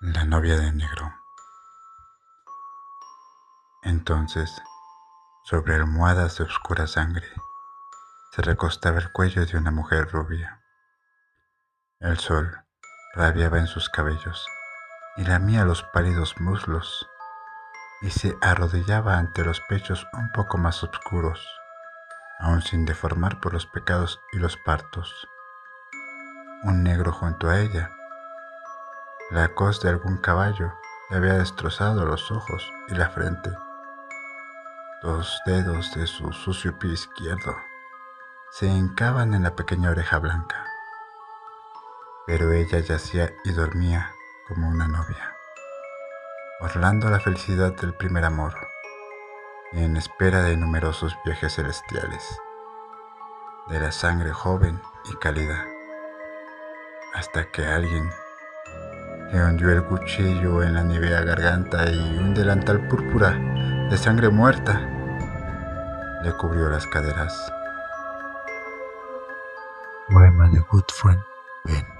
La novia de negro. Entonces, sobre almohadas de oscura sangre, se recostaba el cuello de una mujer rubia. El sol rabiaba en sus cabellos y lamía los pálidos muslos y se arrodillaba ante los pechos un poco más oscuros, aún sin deformar por los pecados y los partos. Un negro junto a ella la cos de algún caballo le había destrozado los ojos y la frente. Los dedos de su sucio pie izquierdo se hincaban en la pequeña oreja blanca, pero ella yacía y dormía como una novia, orlando la felicidad del primer amor y en espera de numerosos viajes celestiales, de la sangre joven y cálida, hasta que alguien le hundió el cuchillo en la nivea garganta y un delantal púrpura de sangre muerta le cubrió las caderas. Poema de Good Friend Ben.